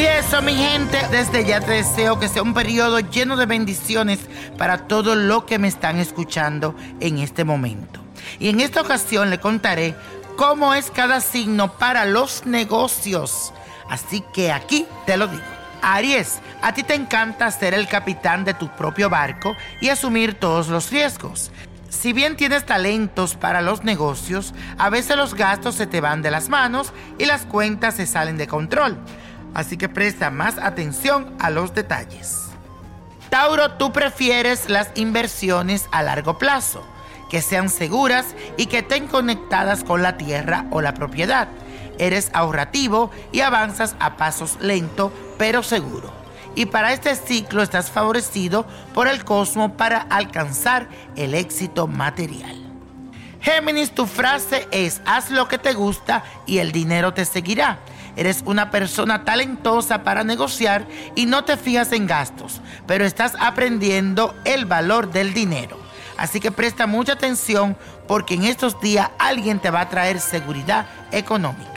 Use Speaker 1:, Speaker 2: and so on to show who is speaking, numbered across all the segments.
Speaker 1: eso, mi gente, desde ya te deseo que sea un periodo lleno de bendiciones para todo lo que me están escuchando en este momento. Y en esta ocasión le contaré cómo es cada signo para los negocios. Así que aquí te lo digo. Aries, a ti te encanta ser el capitán de tu propio barco y asumir todos los riesgos. Si bien tienes talentos para los negocios, a veces los gastos se te van de las manos y las cuentas se salen de control. Así que presta más atención a los detalles. Tauro, tú prefieres las inversiones a largo plazo, que sean seguras y que estén conectadas con la tierra o la propiedad. Eres ahorrativo y avanzas a pasos lentos pero seguro y para este ciclo estás favorecido por el cosmos para alcanzar el éxito material. Géminis, tu frase es haz lo que te gusta y el dinero te seguirá. Eres una persona talentosa para negociar y no te fijas en gastos, pero estás aprendiendo el valor del dinero. Así que presta mucha atención porque en estos días alguien te va a traer seguridad económica.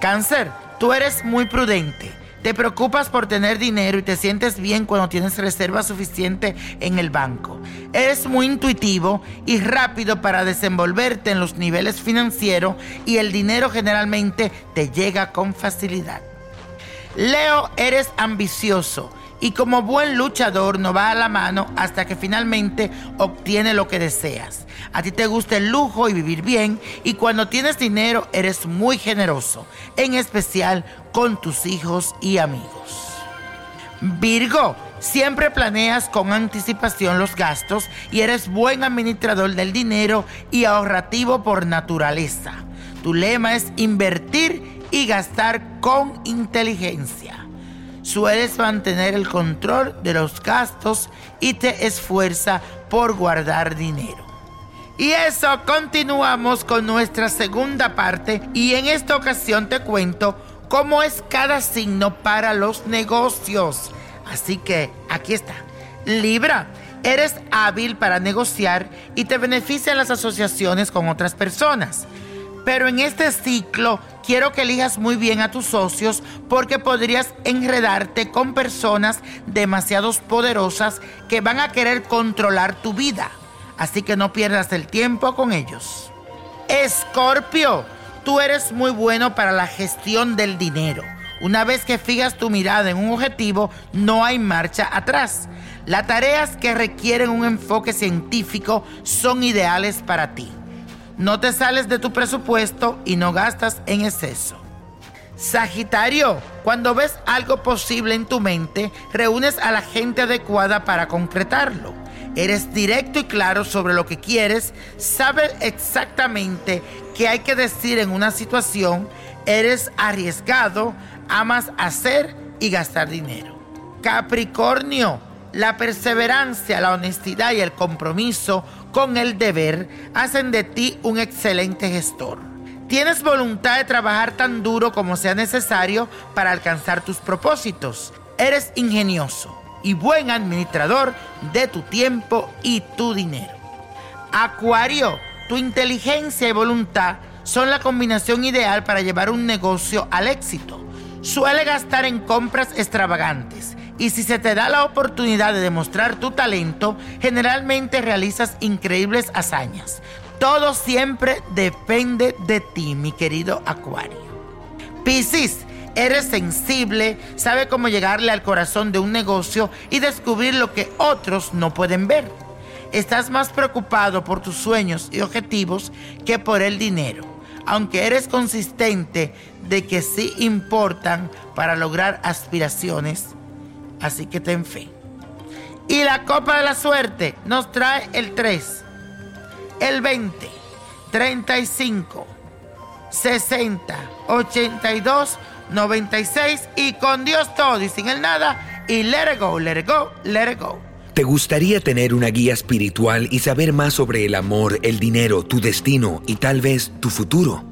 Speaker 1: Cáncer, tú eres muy prudente te preocupas por tener dinero y te sientes bien cuando tienes reserva suficiente en el banco. Eres muy intuitivo y rápido para desenvolverte en los niveles financieros y el dinero generalmente te llega con facilidad. Leo, eres ambicioso y como buen luchador no va a la mano hasta que finalmente obtiene lo que deseas. A ti te gusta el lujo y vivir bien y cuando tienes dinero eres muy generoso, en especial con tus hijos y amigos. Virgo, siempre planeas con anticipación los gastos y eres buen administrador del dinero y ahorrativo por naturaleza. Tu lema es invertir y gastar con inteligencia sueles mantener el control de los gastos y te esfuerza por guardar dinero. Y eso, continuamos con nuestra segunda parte y en esta ocasión te cuento cómo es cada signo para los negocios. Así que aquí está. Libra, eres hábil para negociar y te benefician las asociaciones con otras personas. Pero en este ciclo quiero que elijas muy bien a tus socios porque podrías enredarte con personas demasiado poderosas que van a querer controlar tu vida. Así que no pierdas el tiempo con ellos. Escorpio, tú eres muy bueno para la gestión del dinero. Una vez que fijas tu mirada en un objetivo, no hay marcha atrás. Las tareas que requieren un enfoque científico son ideales para ti. No te sales de tu presupuesto y no gastas en exceso. Sagitario, cuando ves algo posible en tu mente, reúnes a la gente adecuada para concretarlo. Eres directo y claro sobre lo que quieres, sabes exactamente qué hay que decir en una situación, eres arriesgado, amas hacer y gastar dinero. Capricornio, la perseverancia, la honestidad y el compromiso con el deber hacen de ti un excelente gestor. Tienes voluntad de trabajar tan duro como sea necesario para alcanzar tus propósitos. Eres ingenioso y buen administrador de tu tiempo y tu dinero. Acuario, tu inteligencia y voluntad son la combinación ideal para llevar un negocio al éxito. Suele gastar en compras extravagantes y si se te da la oportunidad de demostrar tu talento, generalmente realizas increíbles hazañas. Todo siempre depende de ti, mi querido Acuario. Piscis, eres sensible, sabe cómo llegarle al corazón de un negocio y descubrir lo que otros no pueden ver. Estás más preocupado por tus sueños y objetivos que por el dinero, aunque eres consistente de que sí importan para lograr aspiraciones Así que ten fe. Y la copa de la suerte nos trae el 3, el 20, 35, 60, 82, 96 y con Dios todo y sin el nada y let it go, let it go, let it go.
Speaker 2: ¿Te gustaría tener una guía espiritual y saber más sobre el amor, el dinero, tu destino y tal vez tu futuro?